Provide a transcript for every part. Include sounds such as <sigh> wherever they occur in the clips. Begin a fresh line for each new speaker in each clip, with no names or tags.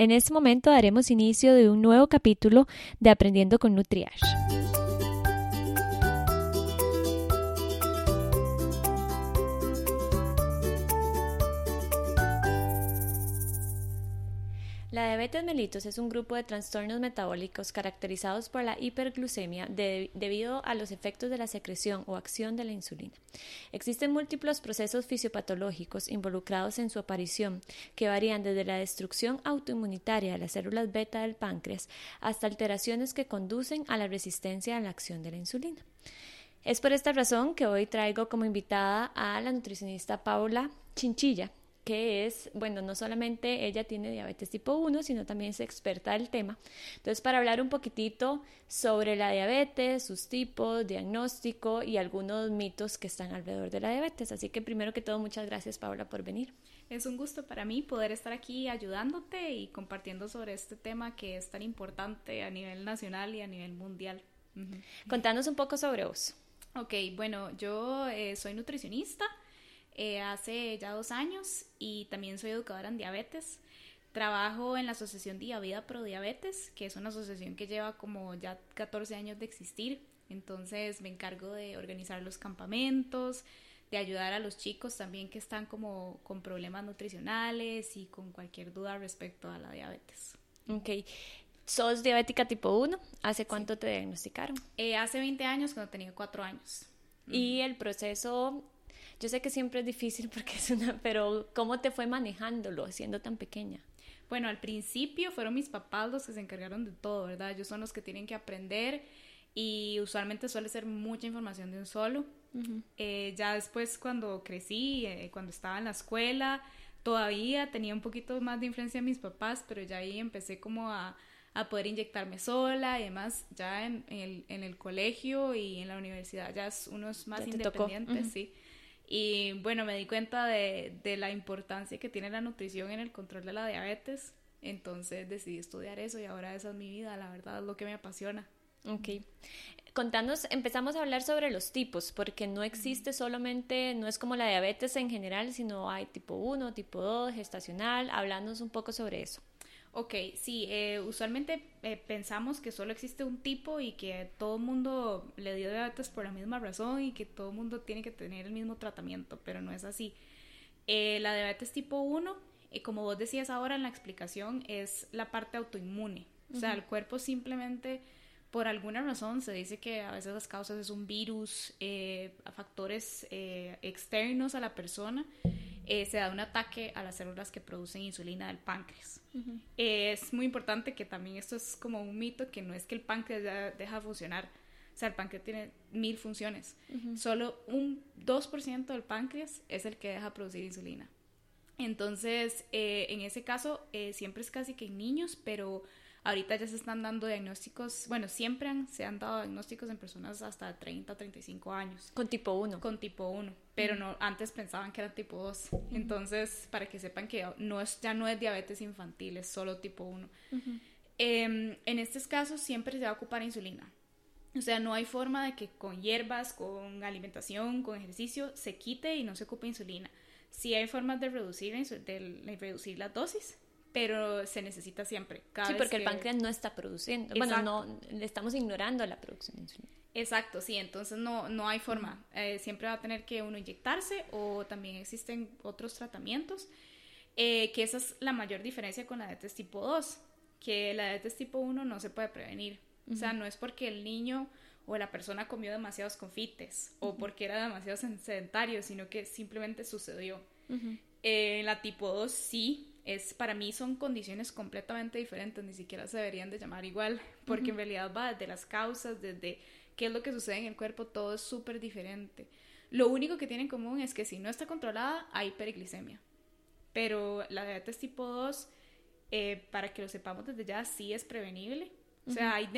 En este momento daremos inicio de un nuevo capítulo de Aprendiendo con Nutriash. Diabetes mellitus es un grupo de trastornos metabólicos caracterizados por la hiperglucemia debido a los efectos de la secreción o acción de la insulina. Existen múltiples procesos fisiopatológicos involucrados en su aparición que varían desde la destrucción autoinmunitaria de las células beta del páncreas hasta alteraciones que conducen a la resistencia a la acción de la insulina. Es por esta razón que hoy traigo como invitada a la nutricionista Paula Chinchilla, que es, bueno, no solamente ella tiene diabetes tipo 1, sino también es experta del tema. Entonces, para hablar un poquitito sobre la diabetes, sus tipos, diagnóstico y algunos mitos que están alrededor de la diabetes. Así que primero que todo, muchas gracias Paula por venir.
Es un gusto para mí poder estar aquí ayudándote y compartiendo sobre este tema que es tan importante a nivel nacional y a nivel mundial.
Contanos un poco sobre vos.
Ok, bueno, yo eh, soy nutricionista. Eh, hace ya dos años y también soy educadora en diabetes. Trabajo en la Asociación Día Vida Pro Diabetes, que es una asociación que lleva como ya 14 años de existir. Entonces me encargo de organizar los campamentos, de ayudar a los chicos también que están como con problemas nutricionales y con cualquier duda respecto a la diabetes.
Ok. ¿Sos diabética tipo 1? ¿Hace cuánto te diagnosticaron?
Eh, hace 20 años, cuando tenía 4 años.
¿Y el proceso yo sé que siempre es difícil <laughs> porque es una, pero ¿cómo te fue manejándolo siendo tan pequeña?
Bueno, al principio fueron mis papás los que se encargaron de todo, ¿verdad? Ellos son los que tienen que aprender y usualmente suele ser mucha información de un solo. Eh, ya después cuando crecí, eh, cuando estaba en la escuela, todavía tenía un poquito más de influencia de mis papás, pero ya ahí empecé como a, a poder inyectarme sola y demás, ya en, el, en, el, colegio y en la universidad ya es, uno es más independiente, sí. Y bueno, me di cuenta de, de, la importancia que tiene la nutrición en el control de la diabetes. Entonces decidí estudiar eso y ahora esa es mi vida, la verdad es lo que me apasiona.
Ok. Contanos, empezamos a hablar sobre los tipos, porque no existe solamente, no es como la diabetes en general, sino hay tipo 1, tipo 2, gestacional. Hablanos un poco sobre eso.
Ok, sí, eh, usualmente eh, pensamos que solo existe un tipo y que todo el mundo le dio diabetes por la misma razón y que todo el mundo tiene que tener el mismo tratamiento, pero no es así. Eh, la diabetes tipo 1, como vos decías ahora en la explicación, es la parte autoinmune. O sea, el cuerpo simplemente, por alguna razón, se dice que a veces las causas es un virus, factores externos a la persona eh, se da un ataque a las células que producen insulina del páncreas. es muy importante que también esto es como un mito, que no es que el páncreas ya deja de funcionar. O sea, el páncreas tiene mil funciones. Solo un 2% del páncreas es el que deja producir insulina. Entonces, eh, en ese caso, eh, siempre es casi que en niños, pero Ahorita ya se están dando diagnósticos, bueno, siempre han, se han dado diagnósticos en personas hasta 30, 35 años.
Con tipo 1.
Con tipo 1, pero no, antes pensaban que era tipo 2. Entonces, para que sepan que no es, ya no es diabetes infantil, es solo tipo 1. Em, en estos casos siempre se va a ocupar insulina. O sea, no hay forma de que con hierbas, con alimentación, con ejercicio, se quite y no se ocupe insulina. Sí hay formas de reducir, de reducir la dosis, pero se necesita siempre.
sí, porque el páncreas no está produciendo. Bueno, no, le estamos ignorando la producción de insulina.
Exacto, sí, entonces no, no hay forma. Eh, siempre va a tener que uno inyectarse o también existen otros tratamientos, eh, que esa es la mayor diferencia con la diabetes tipo 2, que la diabetes tipo 1 no se puede prevenir. O sea, no es porque el niño o la persona comió demasiados confites o porque era demasiado sedentario, sino que simplemente sucedió. Eh, la tipo 2 sí es para mí son condiciones completamente diferentes, ni siquiera se deberían de llamar igual, porque en realidad va desde las causas, desde qué es lo que sucede en el cuerpo, todo es súper diferente. Lo único que tiene en común es que si no está controlada, hay hiperglicemia. Pero la diabetes tipo 2, eh, para que lo sepamos desde ya, sí es prevenible. O sea, hay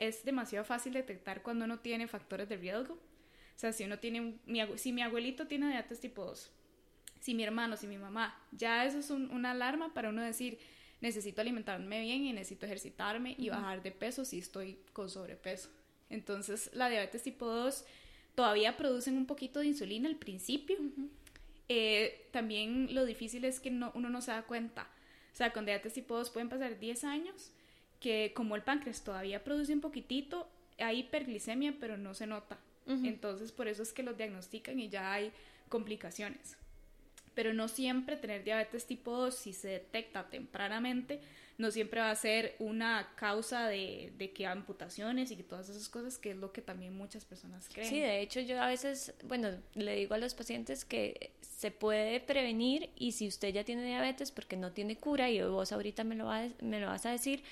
es demasiado fácil detectar cuando uno tiene factores de riesgo. O sea, si uno tiene, si mi abuelito tiene diabetes tipo 2, si mi hermano, si mi mamá, ya eso es una alarma para uno decir, necesito alimentarme bien y necesito ejercitarme y bajar de peso si estoy con sobrepeso. Entonces, la diabetes tipo 2 todavía producen un poquito de insulina al principio. Eh, también lo difícil es que no, uno no se da cuenta O sea, con diabetes tipo 2 pueden pasar 10 años que como el páncreas todavía produce un poquitito, hay hiperglicemia, pero no se nota. Entonces, por eso es que los diagnostican y ya hay complicaciones. Pero no siempre tener diabetes tipo 2, si se detecta tempranamente, no siempre va a ser una causa de, de, que amputaciones y que todas esas cosas, que es lo que también muchas personas creen.
Sí, de hecho yo a veces, bueno, le digo a los pacientes que se puede prevenir y si usted ya tiene diabetes porque no tiene cura y vos ahorita me lo, me lo vas a decir,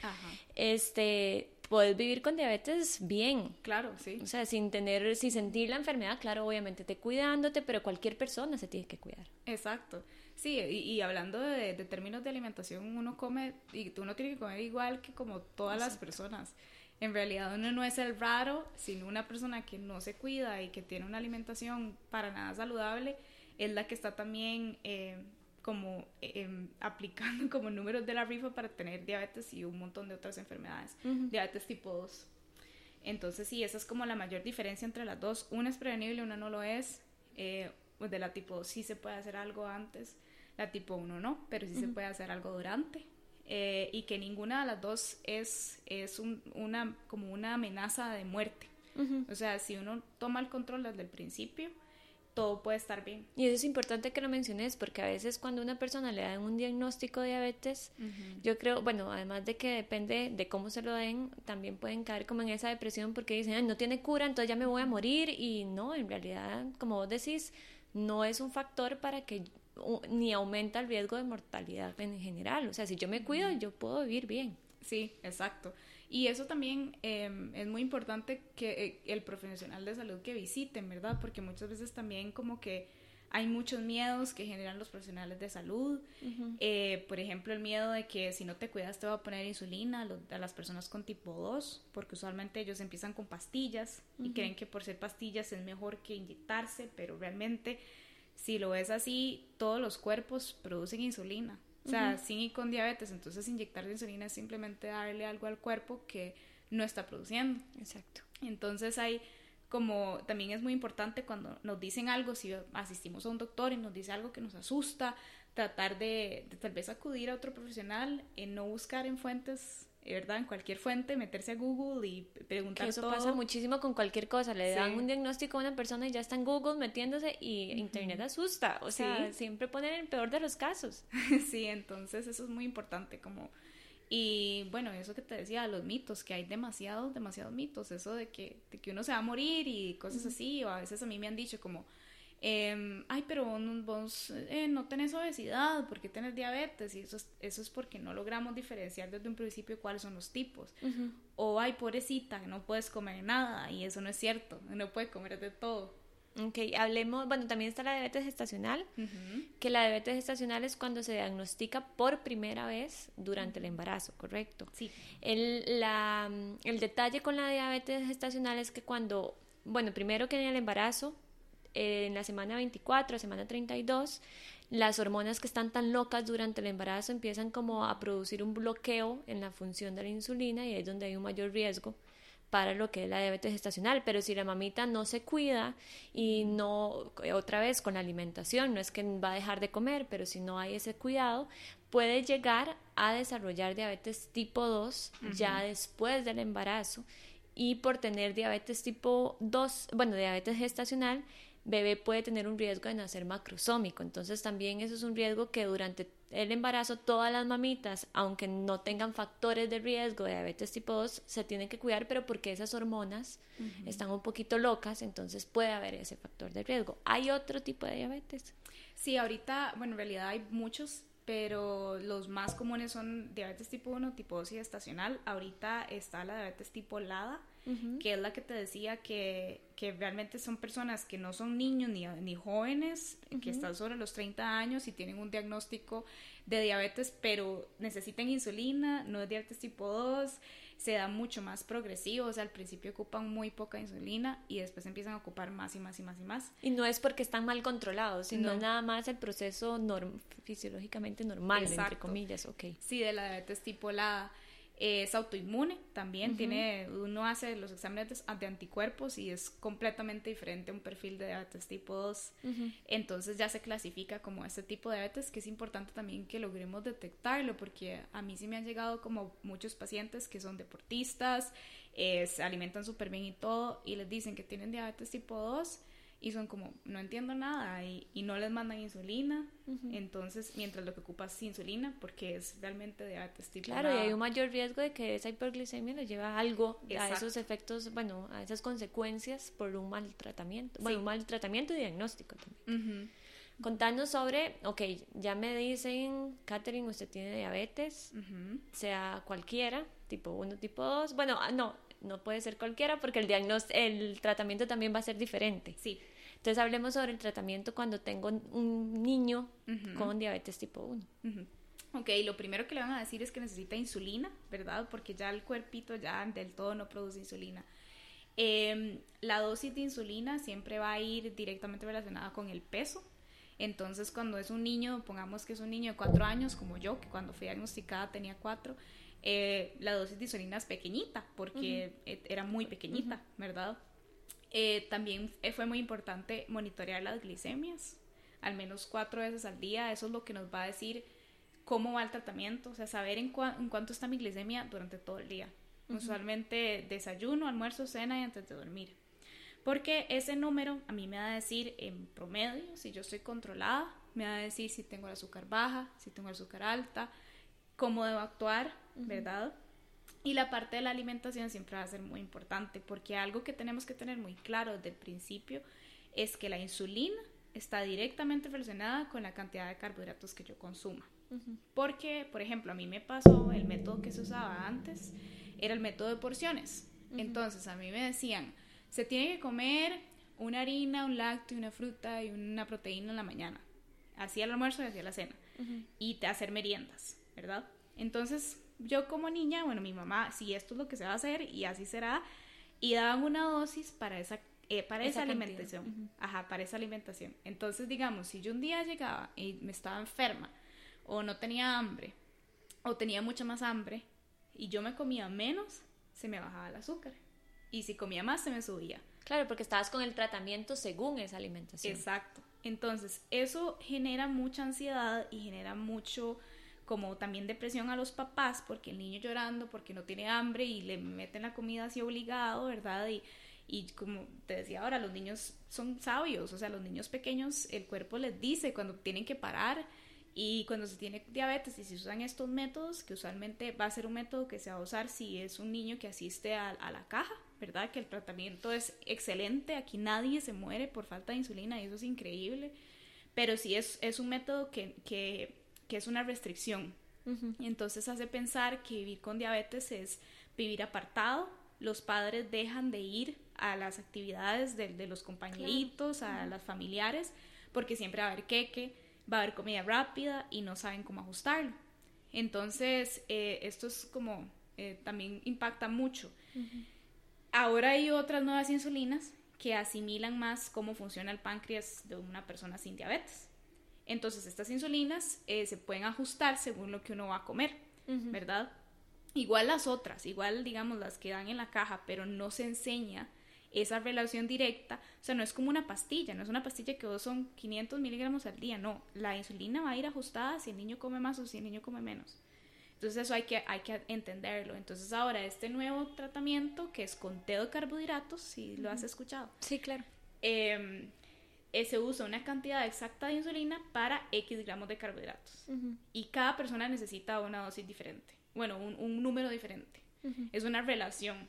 este puedes vivir con diabetes bien.
Claro, sí.
O sea, sin tener, sin sentir la enfermedad, claro, obviamente te cuidándote, pero cualquier persona se tiene que cuidar.
Exacto. Sí, y, hablando de, términos de alimentación, uno come, y uno tiene que comer igual que como todas las personas. En realidad uno no es el raro, sino una persona que no se cuida y que tiene una alimentación para nada saludable, es la que está también eh, como em, aplicando como números de la rifa para tener diabetes y un montón de otras enfermedades. Diabetes tipo 2. Entonces sí, esa es como la mayor diferencia entre las dos. Una es prevenible, una no lo es. Eh, pues de la tipo 2 sí se puede hacer algo antes la tipo 1 no, pero sí se puede hacer algo durante. Eh, y que ninguna de las dos es, es una, como una amenaza de muerte. O sea, si uno toma el control desde el principio, todo puede estar bien.
Y eso es importante que lo menciones porque a veces cuando una persona le dan un diagnóstico de diabetes, yo creo, bueno, además de que depende de cómo se lo den, también pueden caer como en esa depresión porque dicen, no tiene cura, entonces ya me voy a morir y no, en realidad, como vos decís, no es un factor para que ni aumenta el riesgo de mortalidad en general. O sea, si yo me cuido, yo puedo vivir bien.
Sí, exacto. Y eso también em, es muy importante que eh, el profesional de salud que visiten, ¿verdad? Porque muchas veces también como que hay muchos miedos que generan los profesionales de salud. Eh, por ejemplo, el miedo de que si no te cuidas te va a poner insulina a, las personas con tipo 2, porque usualmente ellos empiezan con pastillas y creen que por ser pastillas es mejor que inyectarse, pero realmente si lo ves así, todos los cuerpos producen insulina. O sea, sin y con diabetes, entonces inyectar insulina es simplemente darle algo al cuerpo que no está produciendo.
Exacto.
Entonces hay como también es muy importante cuando nos dicen algo, si asistimos a un doctor y nos dice algo que nos asusta, tratar de, de tal vez acudir a otro profesional, en no buscar en fuentes ¿verdad? En cualquier fuente, meterse a Google y preguntar
eso pasa muchísimo con cualquier cosa. Le dan un diagnóstico a una persona y ya está en Google metiéndose y Internet asusta. O sea, siempre ponen el peor de los casos. <laughs>
sí, entonces eso es muy importante como... Y bueno, eso que te decía, los mitos, que hay demasiados, demasiados mitos, eso de que, de que uno se va a morir y cosas así, o a veces a mí me han dicho como, Em, ay, pero vos, eh, no tenés obesidad, ¿por qué tenés diabetes? Y eso es, eso es porque no logramos diferenciar desde un principio cuáles son los tipos. O, ay, pobrecita, no puedes comer nada, y eso no es cierto, no puedes comer de todo.
Ok, hablemos, bueno, también está la diabetes gestacional, que la diabetes gestacional es cuando se diagnostica por primera vez durante el embarazo, ¿correcto?
Sí.
El, la, el detalle con la diabetes gestacional es que cuando, bueno, primero que en el embarazo en la semana 24, semana 32, las hormonas que están tan locas durante el embarazo empiezan como a producir un bloqueo en la función de la insulina y es donde hay un mayor riesgo para lo que es la diabetes gestacional, pero si la mamita no se cuida y no, otra vez con la alimentación, no es que va a dejar de comer, pero si no hay ese cuidado, puede llegar a desarrollar diabetes tipo 2 ya después del embarazo. Y por tener diabetes tipo 2, bueno, diabetes gestacional, bebé puede tener un riesgo de nacer macrosómico. Entonces también eso es un riesgo que durante el embarazo todas las mamitas, aunque no tengan factores de riesgo de diabetes tipo 2, se tienen que cuidar, pero porque esas hormonas están un poquito locas, entonces puede haber ese factor de riesgo. ¿Hay otro tipo de diabetes?
Sí, ahorita, bueno, en realidad hay muchos, pero los más comunes son diabetes tipo 1, tipo 2 y estacional. Ahorita está la diabetes tipo LADA, que es la que te decía que, que, realmente son personas que no son niños ni, ni jóvenes, que están sobre los 30 años y tienen un diagnóstico de diabetes, pero necesitan insulina, no es diabetes tipo 2, se da mucho más progresivo, o sea, al principio ocupan muy poca insulina y después empiezan a ocupar más y más y más y más.
Y no es porque están mal controlados, sino nada más el proceso norm fisiológicamente normal, entre comillas, ok.
Sí, de la diabetes tipo la es autoinmune también, tiene, uno hace los exámenes de anticuerpos y es completamente diferente a un perfil de diabetes tipo 2. Entonces ya se clasifica como este tipo de diabetes, que es importante también que logremos detectarlo, porque a mí sí me han llegado como muchos pacientes que son deportistas, eh, se alimentan súper bien y todo, y les dicen que tienen diabetes tipo 2 y son como, no entiendo nada y, y no les mandan insulina, entonces mientras lo que ocupa es insulina porque es realmente diabetes tipo
Claro, y hay un mayor riesgo de que esa hiperglicemia le lleve a algo, a esos efectos, bueno, a esas consecuencias por un mal tratamiento, bueno, un mal tratamiento y diagnóstico también. Contanos sobre, ok, ya me dicen, Catherine, usted tiene diabetes, sea cualquiera, tipo 1, tipo 2, bueno, ah, no, no puede ser cualquiera porque el diagnóstico, el tratamiento también va a ser diferente.
Sí.
Entonces hablemos sobre el tratamiento cuando tengo un niño con diabetes tipo 1.
Ok, lo primero que le van a decir es que necesita insulina, ¿verdad? Porque ya el cuerpito ya del todo no produce insulina. Em, la dosis de insulina siempre va a ir directamente relacionada con el peso. Entonces, cuando es un niño, pongamos que es un niño de 4 años, como yo, que cuando fui diagnosticada tenía 4, eh, la dosis de insulina es pequeñita, porque e, era muy pequeñita, ¿verdad? Eh, también eh, fue muy importante monitorear las glicemias, al menos cuatro veces al día. Eso es lo que nos va a decir cómo va el tratamiento, o sea, saber en, cuánto está mi glicemia durante todo el día. Usualmente desayuno, almuerzo, cena y antes de dormir. Porque ese número a mí me va a decir en promedio si yo estoy controlada, me va a decir si tengo el azúcar baja, si tengo el azúcar alta, cómo debo actuar, ¿verdad? Y la parte de la alimentación siempre va a ser muy importante porque algo que tenemos que tener muy claro desde el principio es que la insulina está directamente relacionada con la cantidad de carbohidratos que yo consuma. Porque, por ejemplo, a mí me pasó el método que se usaba antes, era el método de porciones. Entonces, a mí me decían, se tiene que comer una harina, un lácteo, una fruta y una proteína en la mañana. Hacía el almuerzo y hacía la cena. Y te hacer meriendas, ¿verdad? Entonces, yo como niña, bueno, mi mamá, si esto es lo que se va a hacer y así será, y daban una dosis para esa, eh, para esa, alimentación. Ajá, para esa alimentación. Entonces, digamos, si yo un día llegaba y me estaba enferma, o no tenía hambre, o tenía mucha más hambre, y yo me comía menos, se me bajaba el azúcar. Y si comía más, se me subía.
Claro, porque estabas con el tratamiento según esa alimentación.
Exacto. Entonces, eso genera mucha ansiedad y genera mucho como también depresión a los papás porque el niño llorando porque no tiene hambre y le meten la comida así obligado, ¿verdad? Y, y como te decía ahora, los niños son sabios, o sea, los niños pequeños, el cuerpo les dice cuando tienen que parar y cuando se tiene diabetes y se usan estos métodos, que usualmente va a ser un método que se va a usar si es un niño que asiste a, la caja, ¿verdad? Que el tratamiento es excelente, aquí nadie se muere por falta de insulina y eso es increíble, pero si es, es un método que que es una restricción. y entonces hace pensar que vivir con diabetes es vivir apartado, los padres dejan de ir a las actividades de, los compañeritos, a las familiares, porque siempre va a haber queque, va a haber comida rápida y no saben cómo ajustarlo. Entonces, eh, esto es como, eh, también impacta mucho. Ahora hay otras nuevas insulinas que asimilan más cómo funciona el páncreas de una persona sin diabetes. Entonces estas insulinas eh, se pueden ajustar según lo que uno va a comer, ¿verdad? Igual las otras, igual digamos las que dan en la caja, pero no se enseña esa relación directa, o sea, no es como una pastilla, no es una pastilla que son 500 miligramos al día, no, la insulina va a ir ajustada si el niño come más o si el niño come menos. Entonces eso hay que, hay que entenderlo. Entonces ahora este nuevo tratamiento que es conteo de carbohidratos, si lo has escuchado.
Sí, claro.
Eh, eh, se usa una cantidad exacta de insulina para X gramos de carbohidratos. Y cada persona necesita una dosis diferente. Bueno, un, número diferente. Es una relación.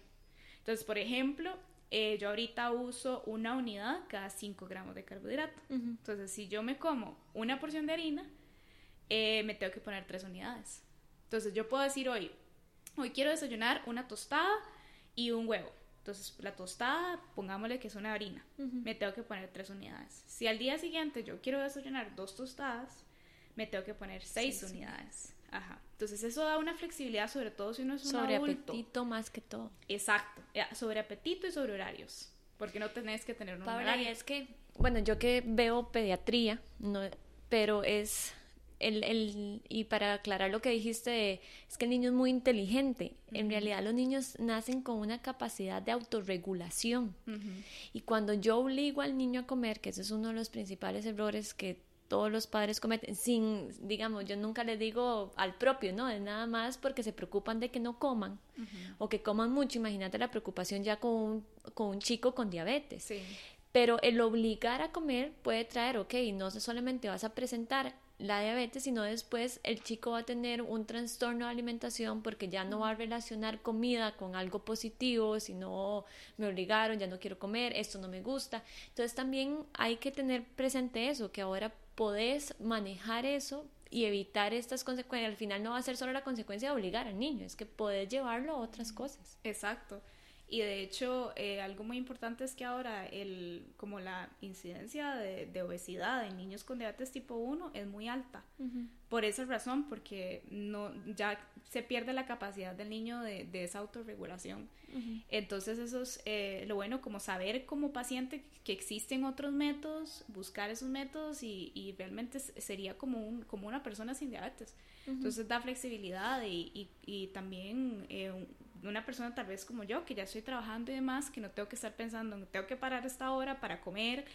Entonces, por ejemplo, eh, yo ahorita uso una unidad cada 5 gramos de carbohidrato. Entonces, si yo me como una porción de harina, eh, me tengo que poner 3 unidades. Entonces, yo puedo decir hoy, hoy quiero desayunar una tostada y un huevo. Entonces, la tostada, pongámosle que es una harina, me tengo que poner tres unidades. Si al día siguiente yo quiero desayunar dos tostadas, me tengo que poner seis unidades. Ajá. Entonces, eso da una flexibilidad, sobre todo si uno es un
sobre apetito más que todo.
Exacto. Sobre apetito y sobre horarios. Porque no tenés que tener un
horario. es que, bueno, yo que veo pediatría, no, pero es el, el, y para aclarar lo que dijiste, es que el niño es muy inteligente. En realidad los niños nacen con una capacidad de autorregulación. Y cuando yo obligo al niño a comer, que ese es uno de los principales errores que todos los padres cometen, sin, digamos, yo nunca les digo al propio, ¿no? Es nada más porque se preocupan de que no coman o que coman mucho. Imagínate la preocupación ya con un, con un chico con diabetes.
Sí.
Pero el obligar a comer puede traer, ok, no solamente vas a presentar la diabetes, sino después el chico va a tener un trastorno de alimentación porque ya no va a relacionar comida con algo positivo, si no me obligaron, ya no quiero comer, esto no me gusta. Entonces también hay que tener presente eso, que ahora podés manejar eso y evitar estas consecuencias. Al final no va a ser solo la consecuencia de obligar al niño, es que podés llevarlo a otras cosas.
Exacto. Y de hecho, eh, algo muy importante es que ahora el, como la incidencia de, obesidad en niños con diabetes tipo 1 es muy alta. Por esa razón, porque no, ya se pierde la capacidad del niño de, de esa autorregulación. Entonces, eso es eh, lo bueno, como saber como paciente que existen otros métodos, buscar esos métodos y, y realmente sería como, un, como una persona sin diabetes. Entonces, da flexibilidad y, y, y también eh, una persona tal vez como yo, que ya estoy trabajando y demás, que no tengo que estar pensando, tengo que parar esta hora para comer,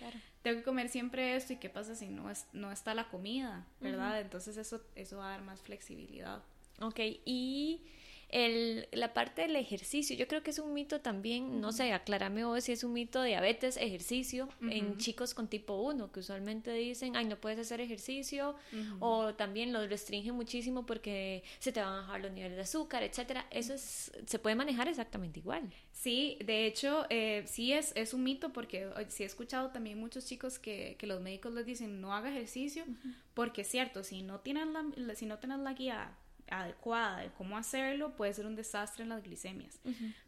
tengo que comer siempre esto y qué pasa si no, es, no está la comida, ¿verdad? Entonces eso, eso va a dar más flexibilidad.
Ok, y el, la parte del ejercicio, yo creo que es un mito también, no sé, aclárame vos si es un mito de diabetes, ejercicio en chicos con tipo 1, que usualmente dicen, ay, no puedes hacer ejercicio, o también lo restringen muchísimo porque se te van a bajar los niveles de azúcar, etcétera. Eso es, se puede manejar exactamente igual.
Sí, de hecho, eh, sí es, es un mito porque sí he escuchado también muchos chicos que, que los médicos les dicen no haga ejercicio, porque es cierto, si no tienen la, si no tienes la guía adecuada de cómo hacerlo, puede ser un desastre en las glicemias.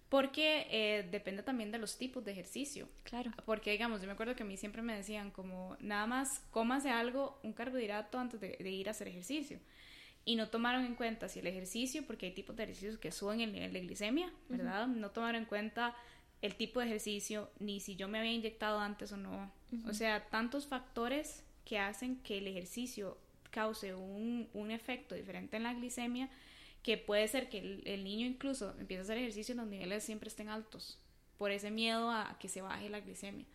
Porque eh, depende también de los tipos de ejercicio.
Claro.
Porque, digamos, yo me acuerdo que a mí siempre me decían como, nada más cómase algo, un carbohidrato antes de, ir a hacer ejercicio. Y no tomaron en cuenta si el ejercicio, porque hay tipos de ejercicios que suben el nivel de glicemia, ¿verdad? No tomaron en cuenta el tipo de ejercicio, ni si yo me había inyectado antes o no. O sea, tantos factores que hacen que el ejercicio cause un, un, efecto diferente en la glicemia, que puede ser que el, niño incluso empiece a hacer ejercicio y los niveles siempre estén altos, por ese miedo a, que se baje la glicemia.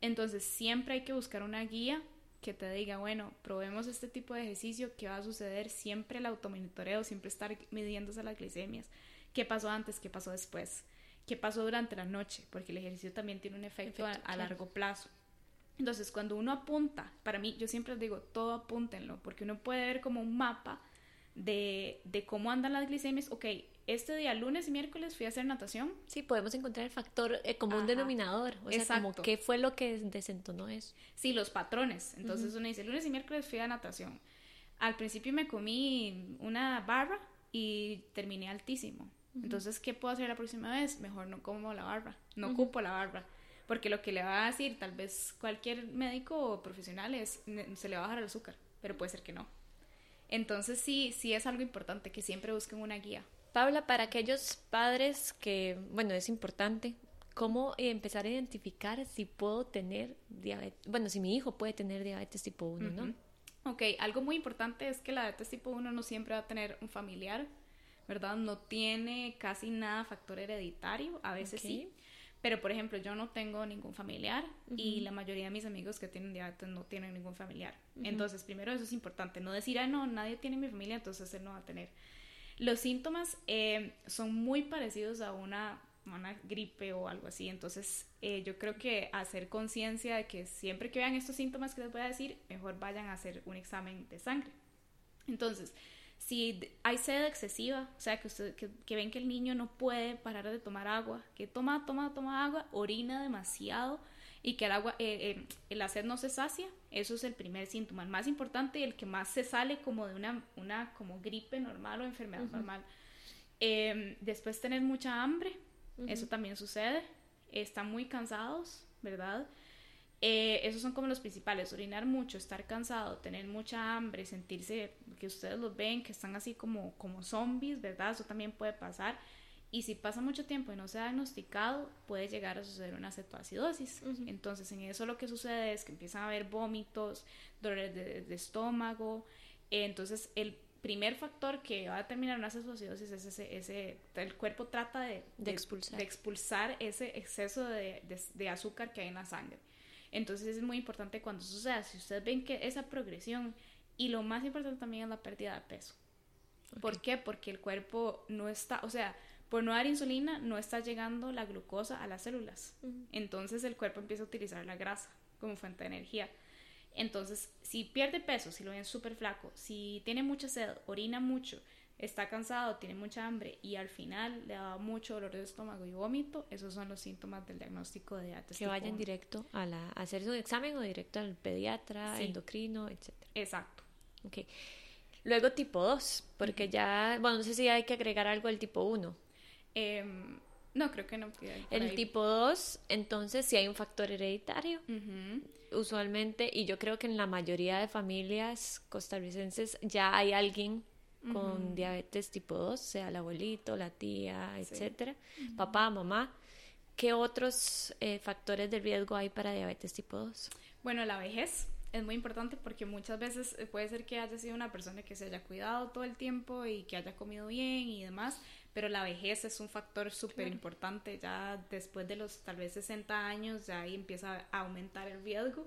Entonces siempre hay que buscar una guía que te diga, bueno, probemos este tipo de ejercicio, ¿qué va a suceder? Siempre el automonitoreo, siempre estar midiéndose las glicemias. ¿Qué pasó antes? ¿Qué pasó después? ¿Qué pasó durante la noche? Porque el ejercicio también tiene un efecto, a, largo plazo. Entonces, cuando uno apunta, para mí, yo siempre digo, todo apúntenlo, porque uno puede ver como un mapa de, de cómo andan las glicemias. Ok, este día, lunes y miércoles, fui a hacer natación.
Sí, podemos encontrar el factor eh, como un denominador. O sea, como qué fue lo que desentonó eso.
Sí, los patrones. Entonces, uno dice, lunes y miércoles fui a natación. Al principio me comí una barra y terminé altísimo. Entonces, ¿qué puedo hacer la próxima vez? Mejor no como la barra, no ocupo la barra porque lo que le va a decir tal vez cualquier médico o profesional es, se le va a bajar el azúcar, pero puede ser que no. Entonces sí, sí es algo importante que siempre busquen una guía.
Paula, para aquellos padres que, bueno, es importante, ¿cómo empezar a identificar si puedo tener diabetes? Bueno, si mi hijo puede tener diabetes tipo 1, ¿no?
Ok, algo muy importante es que la diabetes tipo 1 no siempre va a tener un familiar, ¿verdad? No tiene casi nada factor hereditario, a veces sí. Pero, por ejemplo, yo no tengo ningún familiar y la mayoría de mis amigos que tienen diabetes no tienen ningún familiar. Entonces, primero eso es importante, no decir, ah, no, nadie tiene mi familia, entonces él no va a tener. Los síntomas eh, son muy parecidos a una, una, gripe o algo así, entonces eh, yo creo que hacer conciencia de que siempre que vean estos síntomas que les voy a decir, mejor vayan a hacer un examen de sangre. Entonces, si hay sed excesiva, o sea, que, usted, que, ven que el niño no puede parar de tomar agua, que toma, toma, toma agua, orina demasiado y que el agua, eh, eh, la sed no se sacia, eso es el primer síntoma, el más importante y el que más se sale como de una, una como gripe normal o enfermedad normal. Em, después tener mucha hambre, eso también sucede, están muy cansados, ¿verdad? Eh, esos son como los principales, orinar mucho, estar cansado, tener mucha hambre, sentirse que ustedes los ven, que están así como, como zombies, ¿verdad? Eso también puede pasar. Y si pasa mucho tiempo y no se ha diagnosticado, puede llegar a suceder una cetoacidosis. Entonces, en eso lo que sucede es que empiezan a haber vómitos, dolores de, estómago, entonces, el primer factor que va a determinar una cetoacidosis es ese, ese, el cuerpo trata de,
de, expulsar.
de expulsar. ese exceso de, de, azúcar que hay en la sangre. Entonces es muy importante cuando suceda, si ustedes ven que esa progresión, y lo más importante también es la pérdida de peso. ¿Por qué? Porque el cuerpo no está, o sea, por no dar insulina no está llegando la glucosa a las células. Entonces el cuerpo empieza a utilizar la grasa como fuente de energía. Entonces, si pierde peso, si lo ven súper flaco, si tiene mucha sed, orina mucho, está cansado, tiene mucha hambre y al final le da mucho dolor de estómago y vómito, esos son los síntomas del diagnóstico de diabetes.
Que vayan directo a, la, hacerse un examen o directo al pediatra, endocrino, etc.
Exacto.
Ok. Luego tipo 2, porque ya, bueno, no sé si hay que agregar algo al tipo 1.
Em, no, creo que no.
El tipo 2, entonces, si hay un factor hereditario, usualmente, y yo creo que en la mayoría de familias costarricenses ya hay alguien con diabetes tipo 2, sea el abuelito, la tía, etcétera, papá, mamá. ¿Qué otros eh, factores de riesgo hay para diabetes tipo 2?
Bueno, la vejez es muy importante porque muchas veces eh, puede ser que haya sido una persona que se haya cuidado todo el tiempo y que haya comido bien y demás, pero la vejez es un factor súper importante, ya después de los tal vez 60 años ya ahí empieza a aumentar el riesgo.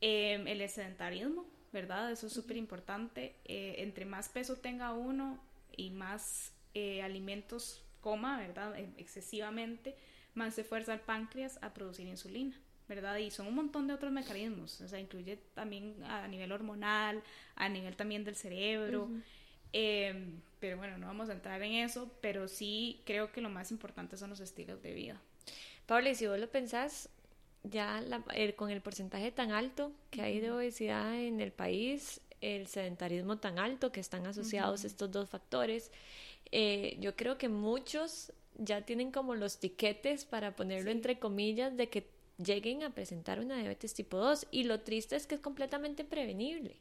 Em, el sedentarismo, ¿verdad? Eso es súper importante. Eh, entre más peso tenga uno y más eh, alimentos coma, ¿verdad? E, excesivamente, más se fuerza el páncreas a producir insulina. ¿verdad? Y son un montón de otros mecanismos, o sea, incluye también a nivel hormonal, a nivel también del cerebro, em, pero bueno, no vamos a entrar en eso, pero sí creo que lo más importante son los estilos de vida.
Pablo, si vos lo pensás, ya con el porcentaje tan alto que hay de obesidad en el país, el sedentarismo tan alto que están asociados estos dos factores, eh, yo creo que muchos ya tienen como los tiquetes para ponerlo entre comillas de que lleguen a presentar una diabetes tipo 2 y lo triste es que es completamente prevenible.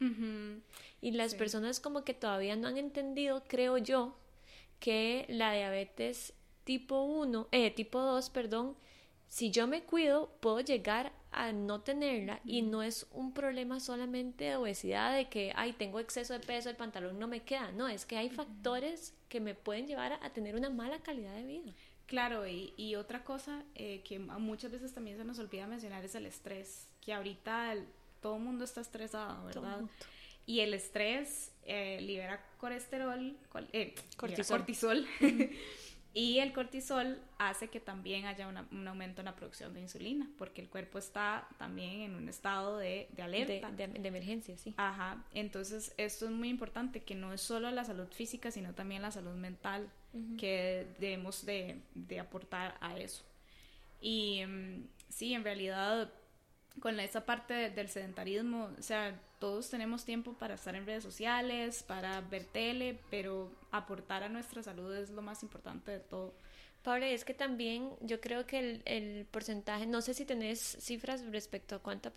Y las personas como que todavía no han entendido, creo yo, que la diabetes tipo 1, eh, tipo 2, perdón, si yo me cuido, puedo llegar a no tenerla y no es un problema solamente de obesidad, de que, ay, tengo exceso de peso, el pantalón no me queda. No, es que hay factores que me pueden llevar a tener una mala calidad de vida.
Claro, y, otra cosa eh, que muchas veces también se nos olvida mencionar es el estrés, que ahorita todo el mundo está estresado, ¿verdad? Y el estrés eh, libera colesterol, eh, cortisol, cortisol <laughs> Y el cortisol hace que también haya un aumento en la producción de insulina, porque el cuerpo está también en un estado de, alerta.
De, emergencia, sí.
Ajá. Entonces, esto es muy importante, que no es solo la salud física, sino también la salud mental, que debemos de, aportar a eso. Y mm, sí, en realidad, con esa parte del sedentarismo, o sea, todos tenemos tiempo para estar en redes sociales, para ver tele, pero aportar a nuestra salud es lo más importante de todo.
Pablo, es que también yo creo que el, el, porcentaje, no sé si tenés cifras respecto a cuánta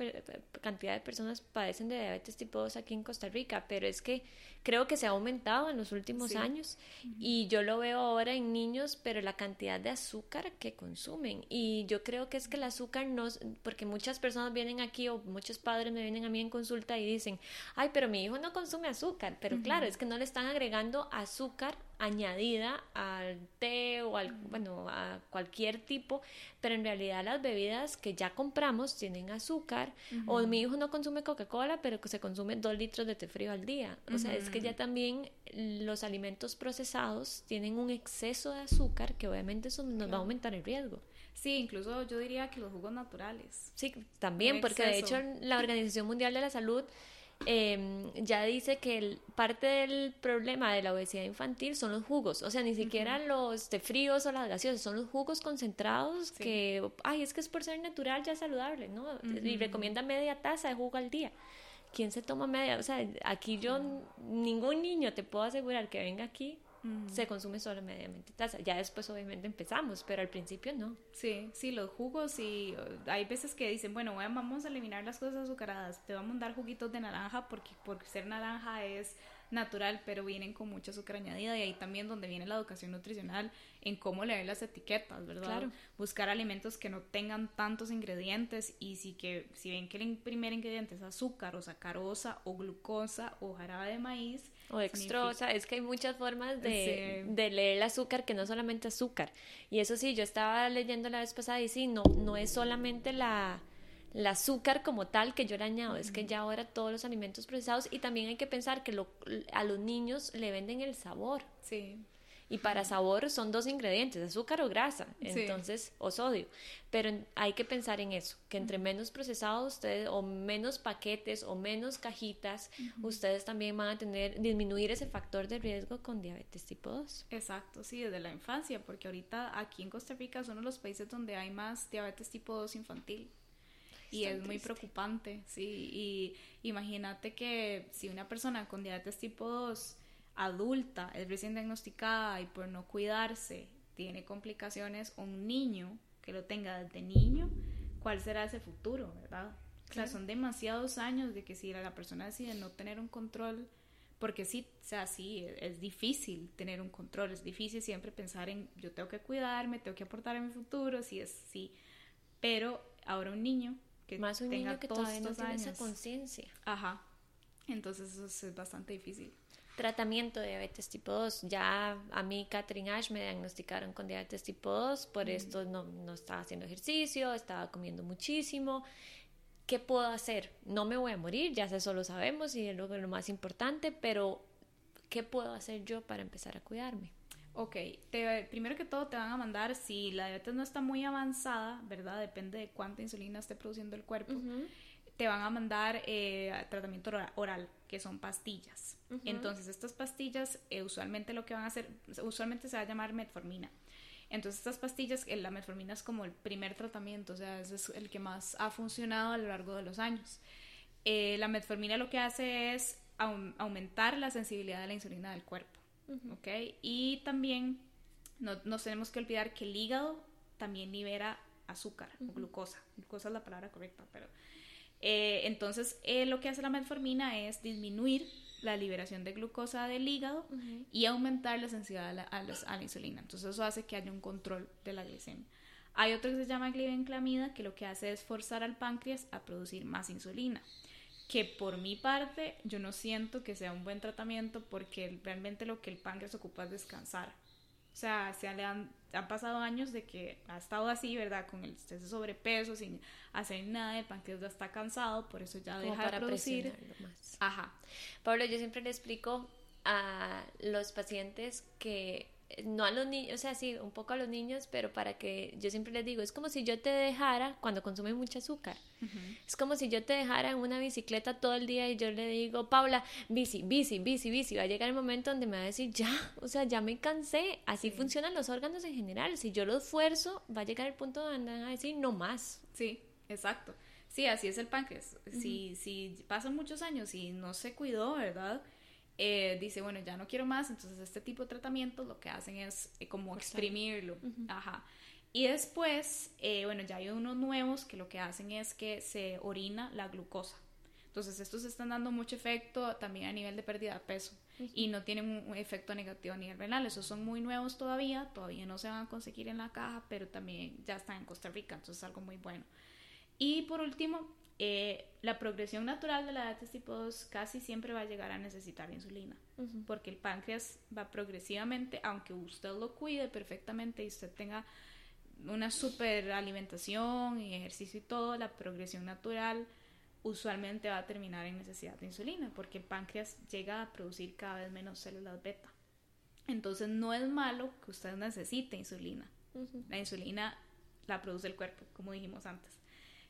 cantidad de personas padecen de diabetes tipo 2 aquí en Costa Rica, pero es que creo que se ha aumentado en los últimos años. Y yo lo veo ahora en niños, pero la cantidad de azúcar que consumen. Y yo creo que es que el azúcar no, porque muchas personas vienen aquí o muchos padres me vienen a mí en consulta y dicen, ay, pero mi hijo no consume azúcar, pero claro, es que no le están agregando azúcar añadida al té o al, bueno, a cualquier tipo, pero en realidad las bebidas que ya compramos tienen azúcar, o mi hijo no consume Coca-Cola, pero que se consume dos litros de té frío al día. O sea, es que ya también los alimentos procesados tienen un exceso de azúcar que obviamente eso nos va a aumentar el riesgo.
Sí, incluso yo diría que los jugos naturales.
Sí, también, porque de hecho la Organización Mundial de la Salud Em, ya dice que el, parte del problema de la obesidad infantil son los jugos, o sea, ni siquiera los de fríos o las gaseosas, son los jugos concentrados que, ay, es que es por ser natural ya saludable, ¿no? Y recomienda media taza de jugo al día. ¿Quién se toma media? O sea, aquí yo, ningún niño te puedo asegurar que venga aquí se consume solo mediamente taza. Ya después obviamente empezamos, pero al principio no.
Sí, sí, los jugos y hay veces que dicen, bueno, vamos a eliminar las cosas azucaradas, te vamos a dar juguitos de naranja porque por ser naranja es natural, pero vienen con mucha azúcar añadida y ahí también donde viene la educación nutricional en cómo leer las etiquetas, ¿verdad?
Claro.
Buscar alimentos que no tengan tantos ingredientes y si, que, si ven que el primer ingrediente es azúcar o sacarosa o glucosa o jarabe de maíz.
O extrosa, es que hay muchas formas de, de, leer el azúcar que no solamente azúcar. Y eso sí, yo estaba leyendo la vez pasada y sí, no, no es solamente la el azúcar como tal que yo le añado, es que ya ahora todos los alimentos procesados y también hay que pensar que lo, a los niños le venden el sabor.
Sí.
Y para sabor son dos ingredientes, azúcar o grasa, entonces, o sodio. Pero hay que pensar en eso, que entre menos procesados ustedes, o menos paquetes, o menos cajitas, ustedes también van a tener, disminuir ese factor de riesgo con diabetes tipo 2.
Exacto, sí, desde la infancia, porque ahorita aquí en Costa Rica es uno de los países donde hay más diabetes tipo 2 infantil y es muy preocupante, sí. Y imagínate que si una persona con diabetes tipo 2 adulta es recién diagnosticada y por no cuidarse tiene complicaciones, o un niño que lo tenga desde niño, ¿cuál será ese futuro, verdad? O sea, son demasiados años de que si la persona decide no tener un control, porque sí, o sea, sí, es, difícil tener un control, es difícil siempre pensar en yo tengo que cuidarme, tengo que aportar en mi futuro, sí es sí, pero ahora un niño que
más un niño que todavía no tiene esa conciencia.
Ajá. Entonces eso es bastante difícil.
Tratamiento de diabetes tipo 2. Ya a mí, Catherine Ash, me diagnosticaron con diabetes tipo 2, por esto no, no estaba haciendo ejercicio, estaba comiendo muchísimo. ¿Qué puedo hacer? No me voy a morir, ya eso lo sabemos y es lo, lo más importante, pero ¿qué puedo hacer yo para empezar a cuidarme?
Ok, te, primero que todo te van a mandar, si la diabetes no está muy avanzada, ¿verdad? Depende de cuánta insulina esté produciendo el cuerpo, te van a mandar eh, tratamiento oral, que son pastillas. Entonces, estas pastillas eh, usualmente lo que van a hacer, usualmente se va a llamar metformina. Entonces, estas pastillas, eh, la metformina es como el primer tratamiento, o sea, ese es el que más ha funcionado a lo largo de los años. la metformina lo que hace es aumentar la sensibilidad de la insulina del cuerpo. ¿ok? Y también no, nos tenemos que olvidar que el hígado también libera azúcar o glucosa. Glucosa es la palabra correcta, pero... Eh, entonces, eh, lo que hace la metformina es disminuir la liberación de glucosa del hígado y aumentar la sensibilidad a la, insulina. Entonces, eso hace que haya un control de la glicemia. Hay otro que se llama glibenclamida, que lo que hace es forzar al páncreas a producir más insulina que por mi parte yo no siento que sea un buen tratamiento porque realmente lo que el páncreas ocupa es descansar. O sea, se le han, han pasado años de que ha estado así, ¿verdad? Con el ese sobrepeso, sin hacer nada, el páncreas ya está cansado, por eso ya deja de producir.
Más. Ajá. Pablo, yo siempre le explico a los pacientes que no a los niños, o sea, sí, un poco a los niños, pero para que yo siempre les digo, es como si yo te dejara cuando consume mucho azúcar. Es como si yo te dejara en una bicicleta todo el día y yo le digo, Paula, bici, bici, bici, bici. Va a llegar el momento donde me va a decir, ya, o sea, ya me cansé. Así funcionan los órganos en general. Si yo los esfuerzo, va a llegar el punto donde van a decir, no más.
Sí, exacto. Sí, así es el páncreas. Si, si pasan muchos años y no se cuidó, ¿verdad? Eh, dice, bueno, ya no quiero más, entonces este tipo de tratamientos lo que hacen es eh, como exprimirlo. Ajá. Y después, eh, bueno, ya hay unos nuevos que lo que hacen es que se orina la glucosa. Entonces, estos están dando mucho efecto también a nivel de pérdida de peso y no tienen un efecto negativo a nivel renal. Esos son muy nuevos todavía, todavía no se van a conseguir en la caja, pero también ya están en Costa Rica, entonces es algo muy bueno. Y por último, eh, la progresión natural de la diabetes tipo 2 casi siempre va a llegar a necesitar insulina, porque el páncreas va progresivamente, aunque usted lo cuide perfectamente y usted tenga una super alimentación y ejercicio y todo, la progresión natural usualmente va a terminar en necesidad de insulina, porque el páncreas llega a producir cada vez menos células beta. Entonces no es malo que usted necesite insulina. La insulina la produce el cuerpo, como dijimos antes.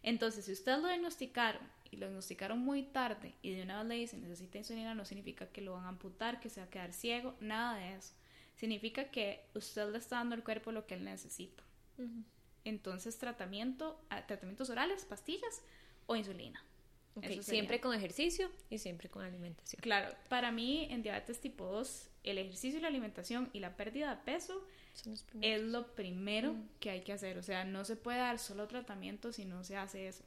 Entonces, si usted lo diagnosticaron y lo diagnosticaron muy tarde y de una vez le dicen necesita insulina, no significa que lo van a amputar, que se va a quedar ciego, nada de eso. Significa que usted le está dando al cuerpo lo que él necesita. Entonces, tratamiento, ah, tratamientos orales, pastillas o insulina.
siempre con ejercicio y siempre con alimentación.
Claro, para mí en diabetes tipo 2, el ejercicio y la alimentación y la pérdida de peso es lo primero mm. que hay que hacer. O sea, no se puede dar solo tratamiento si no se hace eso.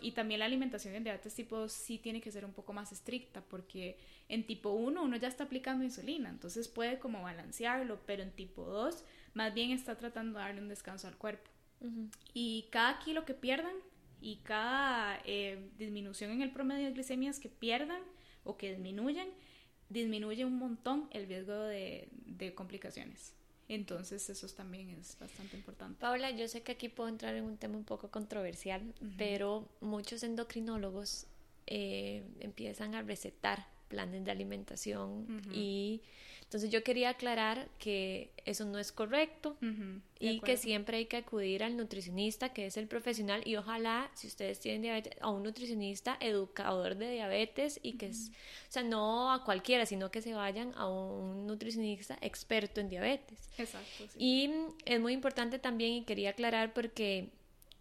y también la alimentación en diabetes tipo 2 sí tiene que ser un poco más estricta porque en tipo 1 uno ya está aplicando insulina, entonces puede como balancearlo, pero en tipo 2 más bien está tratando de darle un descanso al cuerpo. Y cada kilo que pierdan y cada eh, disminución en el promedio de glicemias que pierdan o que disminuyen, disminuye un montón el riesgo de, de complicaciones. Entonces eso también es bastante importante.
Paula, yo sé que aquí puedo entrar en un tema un poco controversial, pero muchos endocrinólogos eh, empiezan a recetar planes de alimentación y entonces yo quería aclarar que eso no es correcto y que siempre hay que acudir al nutricionista, que es el profesional, y ojalá si ustedes tienen diabetes, a un nutricionista educador de diabetes y que es, o sea, no a cualquiera, sino que se vayan a un nutricionista experto en diabetes.
Exacto.
Y es muy importante también, y quería aclarar porque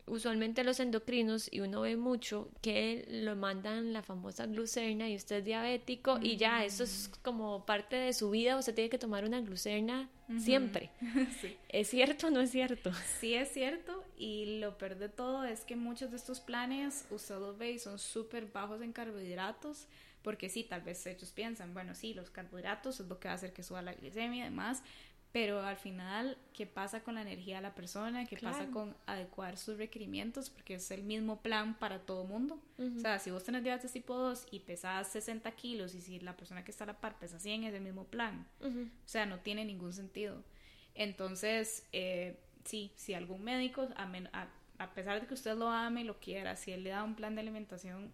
usualmente los endocrinos y uno ve mucho que lo mandan la famosa glucerna y usted es diabético y ya eso es como parte de su vida usted tiene que tomar una glucerna siempre. <laughs> Es cierto o no es cierto
sí es cierto y lo peor de todo es que muchos de estos planes usted los ve y son súper bajos en carbohidratos porque sí, tal vez ellos piensan, bueno, sí, los carbohidratos es lo que va a hacer que suba la glicemia y demás, pero al final, ¿qué pasa con la energía de la persona? ¿Qué pasa con adecuar sus requerimientos? Porque es el mismo plan para todo mundo. O sea, si vos tenés diabetes tipo 2 y pesas 60 kilos y si la persona que está a la par pesa 100, es el mismo plan. O sea, no tiene ningún sentido. Entonces, eh, sí, si algún médico, a, a, pesar de que usted lo ame y lo quiera, si él le da un plan de alimentación,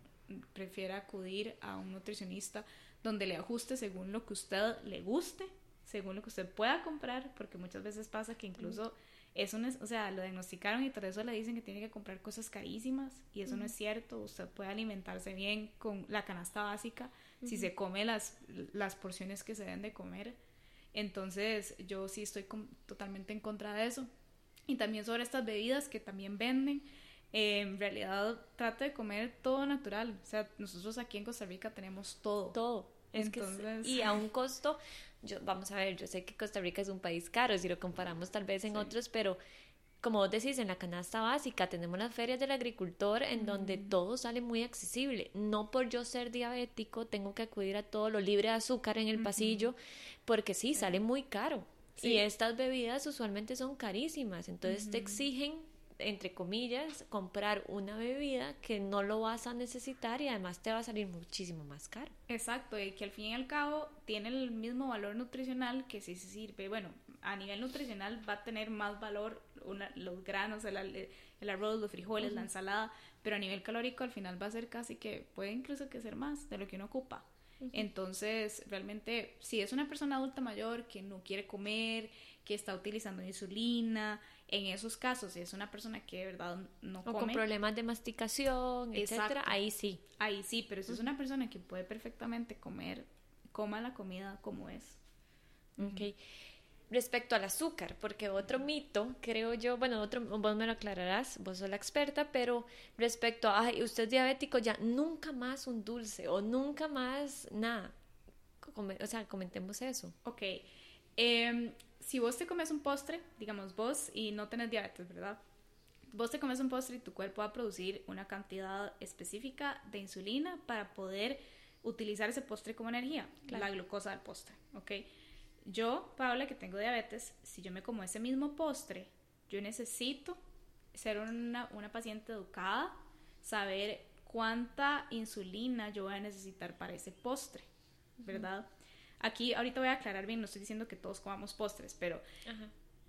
prefiere acudir a un nutricionista donde le ajuste según lo que usted le guste según lo que usted pueda comprar, porque muchas veces pasa que incluso eso no es, o sea, lo diagnosticaron y por eso le dicen que tiene que comprar cosas carísimas y eso no es cierto, usted puede alimentarse bien con la canasta básica si se come las, las porciones que se deben de comer. Entonces yo sí estoy totalmente en contra de eso. Y también sobre estas bebidas que también venden, eh, en realidad trate de comer todo natural. O sea, nosotros aquí en Costa Rica tenemos todo.
Todo. Entonces... y a un costo yo, vamos a ver, yo sé que Costa Rica es un país caro, si lo comparamos tal vez en otros, pero como vos decís, en la canasta básica tenemos las ferias del agricultor en donde todo sale muy accesible. No por yo ser diabético tengo que acudir a todo lo libre de azúcar en el pasillo, porque sí, sale muy caro. Y estas bebidas usualmente son carísimas, entonces te exigen entre comillas, comprar una bebida que no lo vas a necesitar y además te va a salir muchísimo más caro.
Exacto, y que al fin y al cabo tiene el mismo valor nutricional que si se sirve, bueno, a nivel nutricional va a tener más valor los granos, el, arroz, los frijoles, la ensalada, pero a nivel calórico al final va a ser casi que, puede incluso que ser más de lo que uno ocupa. Entonces, realmente, si es una persona adulta mayor que no quiere comer, que está utilizando insulina, en esos casos, si es una persona que de verdad no come.
O con problemas de masticación, etcétera, ahí sí.
Ahí sí, pero si es una persona que puede perfectamente comer, coma la comida como es.
Ok. Respecto al azúcar, porque otro mito, creo yo, bueno, otro, vos me lo aclararás, vos sos la experta, pero respecto a, ay, usted es diabético, ya nunca más un dulce o nunca más nada. O sea, comentemos eso.
Ok. Eh, si vos te comes un postre, digamos vos, y no tenés diabetes, ¿verdad? Vos te comes un postre y tu cuerpo va a producir una cantidad específica de insulina para poder utilizar ese postre como energía, la glucosa del postre, ¿ok? Yo, Paula, que tengo diabetes, si yo me como ese mismo postre, yo necesito ser una, una paciente educada, saber cuánta insulina yo voy a necesitar para ese postre, ¿verdad? Aquí ahorita voy a aclarar bien, no estoy diciendo que todos comamos postres, pero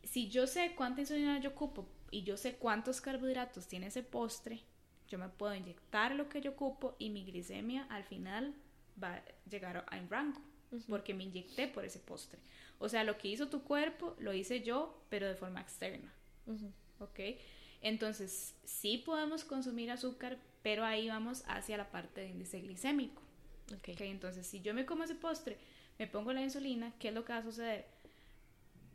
si yo sé cuánta insulina yo ocupo y yo sé cuántos carbohidratos tiene ese postre, yo me puedo inyectar lo que yo ocupo y mi glicemia al final va a llegar a un rango porque me inyecté por ese postre. O sea, lo que hizo tu cuerpo lo hice yo, pero de forma externa. ¿Ok? Entonces, sí podemos consumir azúcar, pero ahí vamos hacia la parte de índice glicémico. Okay. ok. Entonces, si yo me como ese postre, me pongo la insulina, ¿qué es lo que va a suceder?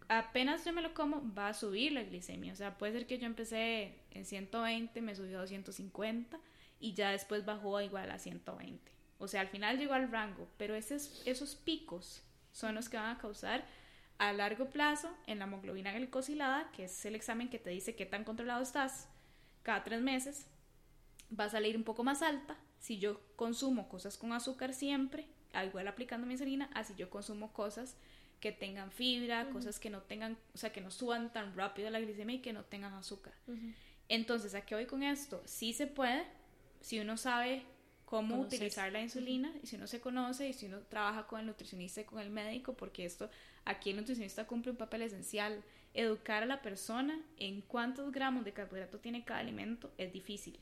Apenas yo me lo como, va a subir la glicemia. O sea, puede ser que yo empecé en 120, me subió a 250 y ya después bajó igual a 120. O sea, al final llegó al rango, pero esos, esos picos son los que van a causar a largo plazo en la hemoglobina glicosilada, que es el examen que te dice qué tan controlado estás cada tres meses, va a salir un poco más alta si yo consumo cosas con azúcar siempre, igual aplicando mi insulina, así yo consumo cosas que tengan fibra, cosas que no tengan, o sea, que no suban tan rápido la glicemia y que no tengan azúcar. Entonces, ¿a qué voy con esto? Sí se puede, si uno sabe cómo utilizar la insulina y si uno se conoce y si uno trabaja con el nutricionista y con el médico, porque esto aquí el nutricionista cumple un papel esencial. Educar a la persona en cuántos gramos de carbohidrato tiene cada alimento es difícil.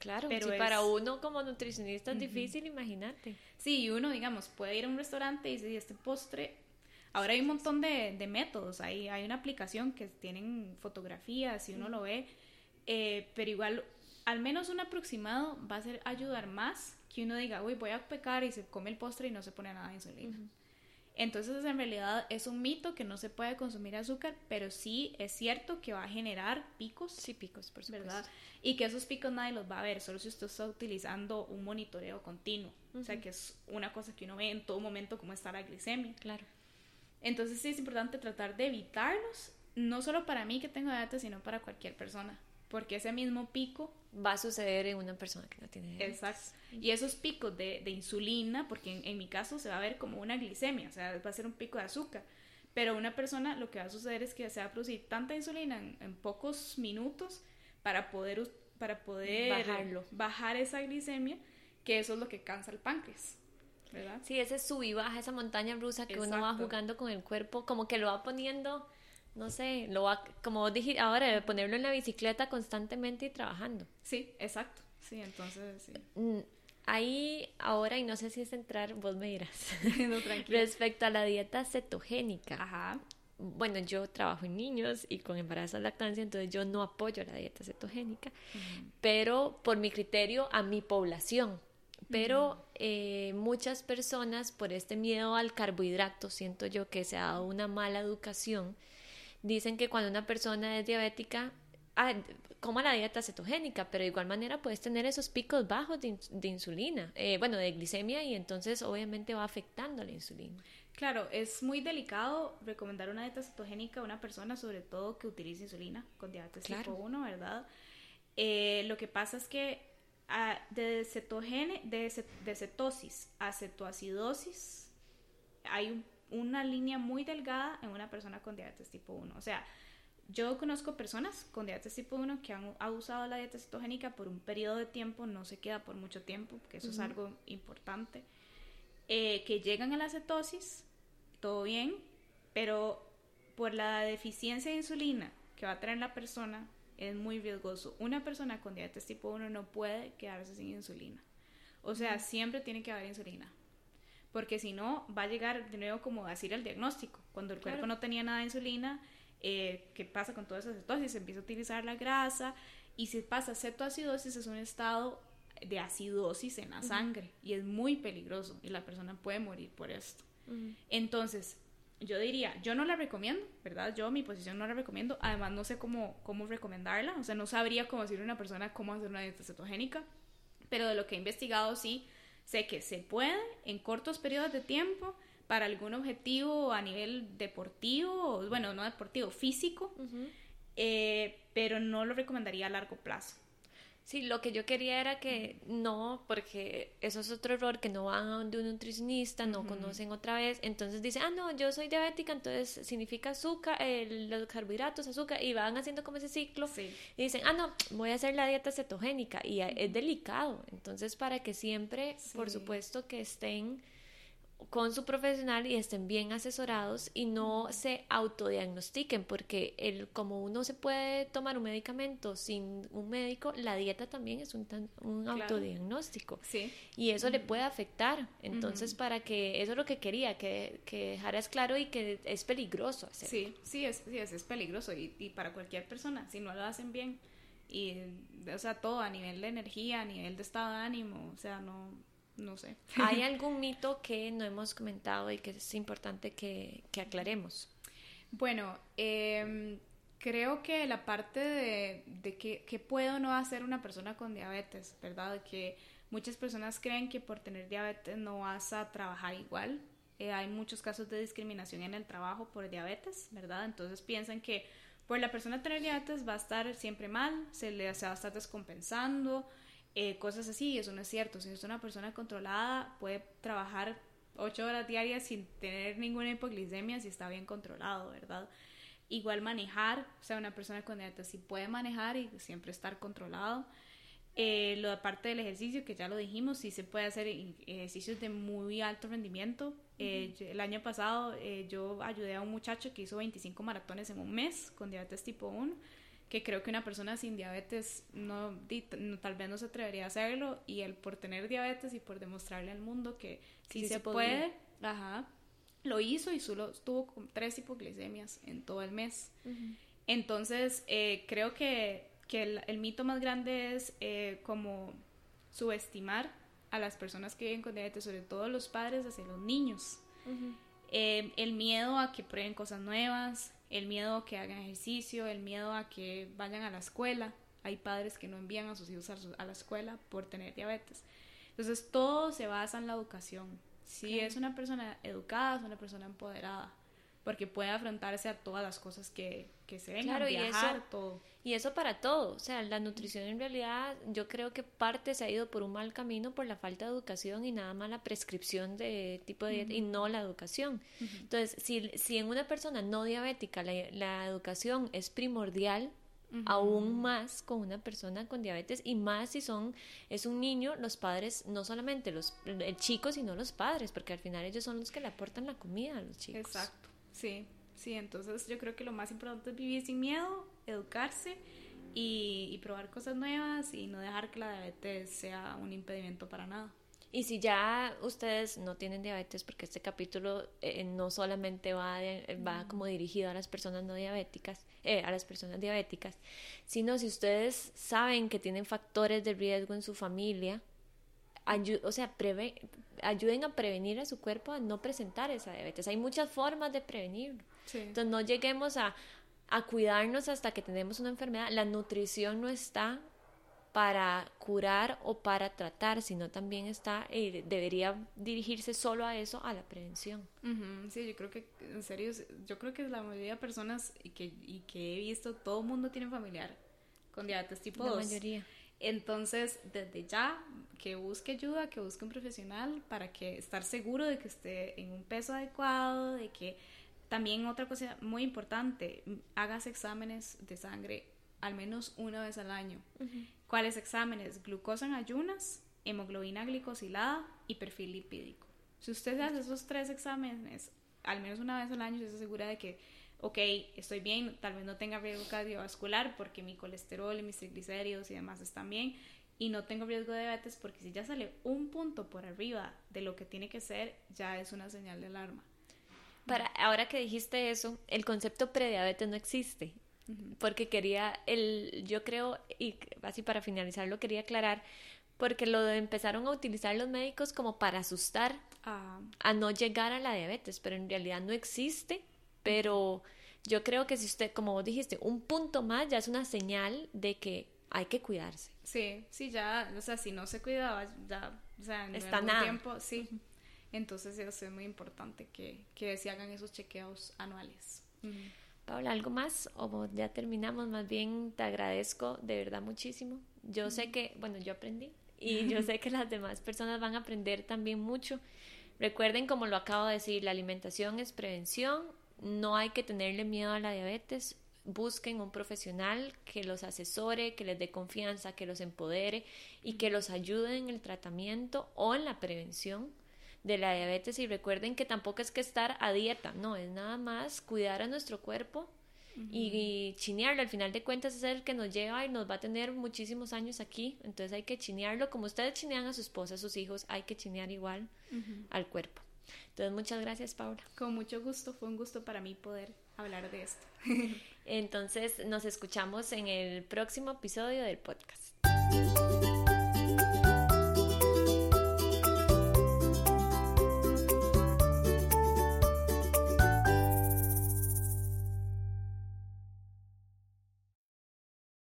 Claro, pero para uno como nutricionista es difícil, imagínate.
Sí, y uno, digamos, puede ir a un restaurante y dice, este postre, ahora hay un montón de, de métodos, hay, hay una aplicación que tienen fotografías y uno lo ve, eh, pero igual al menos un aproximado va a ser ayudar más que uno diga, uy, voy a pecar y se come el postre y no se pone nada de insulina. Entonces, en realidad es un mito que no se puede consumir azúcar, pero sí es cierto que va a generar picos.
Sí, picos, por
supuesto. ¿verdad? Y que esos picos nadie los va a ver, solo si usted está utilizando un monitoreo continuo. O sea, que es una cosa que uno ve en todo momento cómo está la glicemia.
Claro.
Entonces, sí es importante tratar de evitarlos, no solo para mí que tengo diabetes, sino para cualquier persona porque ese mismo pico
va a suceder en una persona que no tiene diabetes.
Exacto. Y esos picos de, insulina, porque en, mi caso se va a ver como una glicemia, o sea, va a ser un pico de azúcar. Pero una persona lo que va a suceder es que se va a producir tanta insulina en, pocos minutos para poder, para poder
Bajarlo.
bajar esa glicemia, que eso es lo que cansa el páncreas. ¿verdad?
Sí, ese sub y baja, esa montaña rusa que uno va jugando con el cuerpo, como que lo va poniendo no sé, lo va, como dije ahora, ponerlo en la bicicleta constantemente y trabajando.
Sí, exacto. Sí, entonces sí.
Mm, ahí ahora, y no sé si es entrar, vos me dirás, <laughs> respecto a la dieta cetogénica.
Ajá.
Bueno, yo trabajo en niños y con embarazo y lactancia, entonces yo no apoyo la dieta cetogénica, pero por mi criterio a mi población. Pero eh, muchas personas, por este miedo al carbohidrato, siento yo que se ha dado una mala educación dicen que cuando una persona es diabética, ah, coma la dieta cetogénica, pero de igual manera puedes tener esos picos bajos de, insulina, eh, bueno, de glicemia y entonces obviamente va afectando la insulina.
Claro, es muy delicado recomendar una dieta cetogénica a una persona, sobre todo que utilice insulina con diabetes tipo 1, ¿verdad? Eh, lo que pasa es que ah, de, cetogene, de, de cetosis a cetoacidosis hay un una línea muy delgada en una persona con diabetes tipo 1. O sea, yo conozco personas con diabetes tipo 1 que han, usado la dieta cetogénica por un periodo de tiempo, no se queda por mucho tiempo, porque eso es algo importante, eh, que llegan a la cetosis, todo bien, pero por la deficiencia de insulina que va a tener la persona, es muy riesgoso. Una persona con diabetes tipo 1 no puede quedarse sin insulina. O sea, siempre tiene que haber insulina porque si no va a llegar de nuevo como a decir el diagnóstico, cuando el cuerpo no tenía nada de insulina, eh, ¿qué pasa con toda esa cetosis? Se empieza a utilizar la grasa y si pasa cetoacidosis es un estado de acidosis en la sangre y es muy peligroso y la persona puede morir por esto. Entonces, yo diría, yo no la recomiendo, ¿verdad? Yo mi posición no la recomiendo, además no sé cómo, cómo recomendarla, o sea, no sabría cómo decirle a una persona cómo hacer una dieta cetogénica, pero de lo que he investigado sí, Sé que se puede en cortos periodos de tiempo para algún objetivo a nivel deportivo, bueno, no deportivo, físico, eh, pero no lo recomendaría a largo plazo.
Sí, lo que yo quería era que no, porque eso es otro error, que no van a donde un nutricionista, no conocen otra vez, entonces dicen, ah, no, yo soy diabética, entonces significa azúcar, los carbohidratos, azúcar, y van haciendo como ese ciclo, y dicen, ah, no, voy a hacer la dieta cetogénica, y es delicado, entonces para que siempre, por supuesto, que estén con su profesional y estén bien asesorados y no se autodiagnostiquen porque el, como uno se puede tomar un medicamento sin un médico, la dieta también es un, un autodiagnóstico
sí.
y eso le puede afectar. Entonces, para que eso es lo que quería, que, que dejaras claro y que es peligroso hacerlo.
Sí, sí, es, sí, es, peligroso y, y para cualquier persona, si no lo hacen bien y, o sea, todo a nivel de energía, a nivel de estado de ánimo, o sea, no no sé.
¿Hay <laughs> algún mito que no hemos comentado y que es importante que, aclaremos?
Bueno, em, creo que la parte de, de que, que puedo no hacer una persona con diabetes, ¿verdad? Que muchas personas creen que por tener diabetes no vas a trabajar igual. Eh, hay muchos casos de discriminación en el trabajo por diabetes, ¿verdad? Entonces piensan que por la persona tener diabetes va a estar siempre mal, se le se va a estar descompensando, eh, cosas así, eso no es cierto. Si es una persona controlada, puede trabajar ocho horas diarias sin tener ninguna hipoglicemia si está bien controlado, ¿verdad? Igual manejar, o sea, una persona con diabetes sí puede manejar y siempre estar controlado. Eh, lo aparte del ejercicio, que ya lo dijimos, sí se puede hacer ejercicios de muy alto rendimiento. Eh, el año pasado eh, yo ayudé a un muchacho que hizo 25 maratones en un mes con diabetes tipo 1, que creo que una persona sin diabetes no, tal vez no se atrevería a hacerlo y él por tener diabetes y por demostrarle al mundo que sí, se, puede, ajá, lo hizo y solo tuvo tres hipoglicemias en todo el mes. Entonces, creo que que el, mito más grande es eh, como subestimar a las personas que viven con diabetes, sobre todo los padres hacia los niños. Eh, el miedo a que prueben cosas nuevas, el miedo a que hagan ejercicio, el miedo a que vayan a la escuela. Hay padres que no envían a sus hijos a, la escuela por tener diabetes. Entonces todo se basa en la educación. Si es una persona educada, es una persona empoderada porque puede afrontarse a todas las cosas que, que se vengan, claro, viajar,
y eso,
todo.
Y eso para todo, o sea, la nutrición en realidad yo creo que parte se ha ido por un mal camino por la falta de educación y nada más la prescripción de tipo de dieta y no la educación. Entonces, si, si en una persona no diabética la, la educación es primordial, aún más con una persona con diabetes y más si son es un niño los padres no solamente los el chico sino los padres porque al final ellos son los que le aportan la comida a los chicos.
Exacto Sí, sí, entonces yo creo que lo más importante es vivir sin miedo, educarse y, probar cosas nuevas y no dejar que la diabetes sea un impedimento para nada.
Y si ya ustedes no tienen diabetes, porque este capítulo eh, no solamente va, va como dirigido a las personas no diabéticas, eh, a las personas diabéticas, sino si ustedes saben que tienen factores de riesgo en su familia, o sea, ayuden a prevenir a su cuerpo a no presentar esa diabetes. Hay muchas formas de prevenirlo. Entonces no lleguemos a, a cuidarnos hasta que tenemos una enfermedad. La nutrición no está para curar o para tratar, sino también está, eh, debería dirigirse solo a eso, a la prevención.
Sí, yo creo que, en serio, yo creo que la mayoría de personas y que, y que he visto, todo el mundo tiene familiar con diabetes tipo 2. La mayoría. Entonces, desde ya, que busque ayuda, que busque un profesional para que estar seguro de que esté en un peso adecuado, de que también otra cosa muy importante, hagas exámenes de sangre al menos una vez al año. ¿Cuáles exámenes? Glucosa en ayunas, hemoglobina glicosilada y perfil lipídico. Si usted hace esos tres exámenes al menos una vez al año, se asegura de que ok, estoy bien, tal vez no tenga riesgo cardiovascular porque mi colesterol y mis triglicéridos y demás están bien y no tengo riesgo de diabetes porque si ya sale un punto por arriba de lo que tiene que ser, ya es una señal de alarma.
Para, ahora que dijiste eso, el concepto prediabetes no existe. Porque quería, el, yo creo, y así para finalizar lo quería aclarar, porque lo empezaron a utilizar los médicos como para asustar ah. a no llegar a la diabetes, pero en realidad no existe pero yo creo que si usted, como vos dijiste, un punto más ya es una señal de que hay que cuidarse.
Sí, sí, ya, o sea, si no se cuidaba, ya, o sea, en Está nada. tiempo, sí. Entonces eso es muy importante que, que se hagan esos chequeos anuales.
Paula, ¿algo más? O ya terminamos, más bien te agradezco de verdad muchísimo. Yo sé que, bueno, yo aprendí y <laughs> yo sé que las demás personas van a aprender también mucho. Recuerden, como lo acabo de decir, la alimentación es prevención no hay que tenerle miedo a la diabetes. Busquen un profesional que los asesore, que les dé confianza, que los empodere y que los ayude en el tratamiento o en la prevención de la diabetes. Y recuerden que tampoco es que estar a dieta, no, es nada más cuidar a nuestro cuerpo y, chinearlo. Al final de cuentas es el que nos lleva y nos va a tener muchísimos años aquí. Entonces hay que chinearlo como ustedes chinean a su esposa, a sus hijos, hay que chinear igual al cuerpo. Entonces, muchas gracias, Paula.
Con mucho gusto, fue un gusto para mí poder hablar de esto.
Entonces, nos escuchamos en el próximo episodio del podcast.